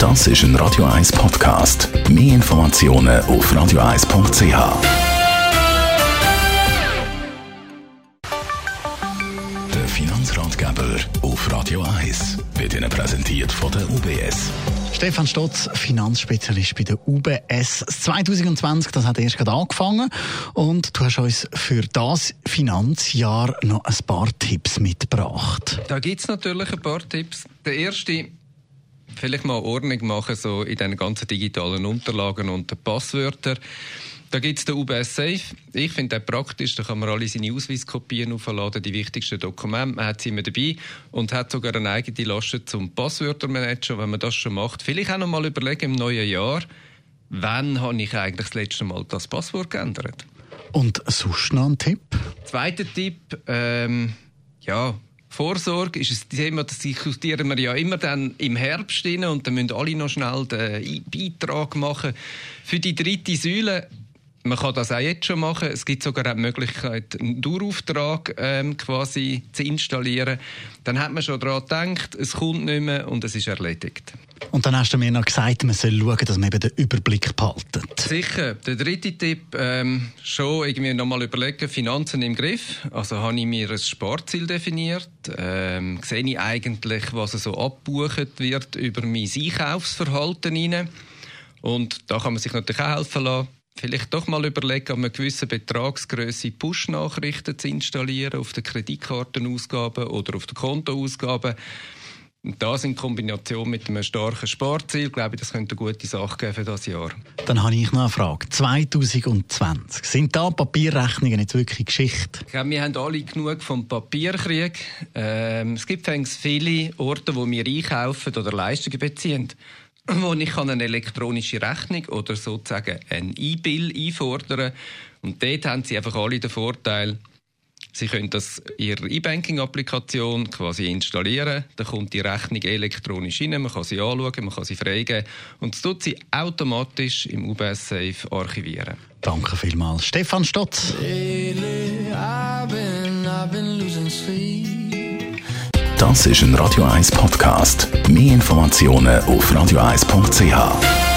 Das ist ein Radio 1 Podcast. Mehr Informationen auf radio1.ch. Der Finanzratgeber auf Radio 1 wird Ihnen präsentiert von der UBS. Stefan Stotz, Finanzspezialist bei der UBS. 2020, das hat erst gerade angefangen. Und du hast uns für das Finanzjahr noch ein paar Tipps mitgebracht. Da gibt es natürlich ein paar Tipps. Der erste, vielleicht mal Ordnung machen so in den ganzen digitalen Unterlagen und den Passwörtern. Da gibt es den UBS Safe. Ich finde den praktisch. Da kann man alle seine Ausweiskopien aufladen, die wichtigsten Dokumente. Man hat sie immer dabei und hat sogar eine eigene Lasche zum Passwörtermanager, wenn man das schon macht. Vielleicht auch noch mal überlegen im neuen Jahr, wann habe ich eigentlich das letzte Mal das Passwort geändert? Und sonst noch ein Tipp? Zweiter Tipp, ähm, ja, Vorsorge ist ein Thema, das diskutieren wir ja immer dann im Herbst rein und dann müssen alle noch schnell den Beitrag machen. Für die dritte Säule man kann das auch jetzt schon machen. Es gibt sogar auch die Möglichkeit, einen Dauerauftrag ähm, quasi zu installieren. Dann hat man schon daran gedacht, es kommt nicht mehr und es ist erledigt. Und dann hast du mir noch gesagt, man soll schauen, dass man eben den Überblick behaltet. Sicher. Der dritte Tipp, ähm, schon irgendwie nochmal überlegen, Finanzen im Griff. Also habe ich mir ein Sportziel definiert. Ähm, sehe ich eigentlich, was so abgebucht wird über mein Einkaufsverhalten rein. Und da kann man sich natürlich auch helfen lassen vielleicht doch mal überlegen, um eine gewisse Betragsgröße Push-Nachrichten zu installieren auf den Kreditkartenausgaben oder auf den Kontoausgaben. Und das in Kombination mit einem starken Sparziel, glaube ich, das könnte eine gute Sache geben für das Jahr. Dann habe ich noch eine Frage. 2020, sind da Papierrechnungen nicht wirklich Geschichte? Ich glaube, wir haben alle genug vom Papierkrieg. Ähm, es gibt viele Orte, wo wir einkaufen oder Leistungen beziehen wo ich eine elektronische Rechnung oder sozusagen ein E-Bill einfordern und dort haben sie einfach alle den Vorteil, Sie können das Ihre E-Banking-Applikation quasi installieren. Dann kommt die Rechnung elektronisch rein. Man kann sie anschauen, man kann sie freigeben. Und das tut sie automatisch im UBS Safe archivieren. Danke vielmals. Stefan Stotz. Das ist ein Radio 1 Podcast. Mehr Informationen auf radio1.ch.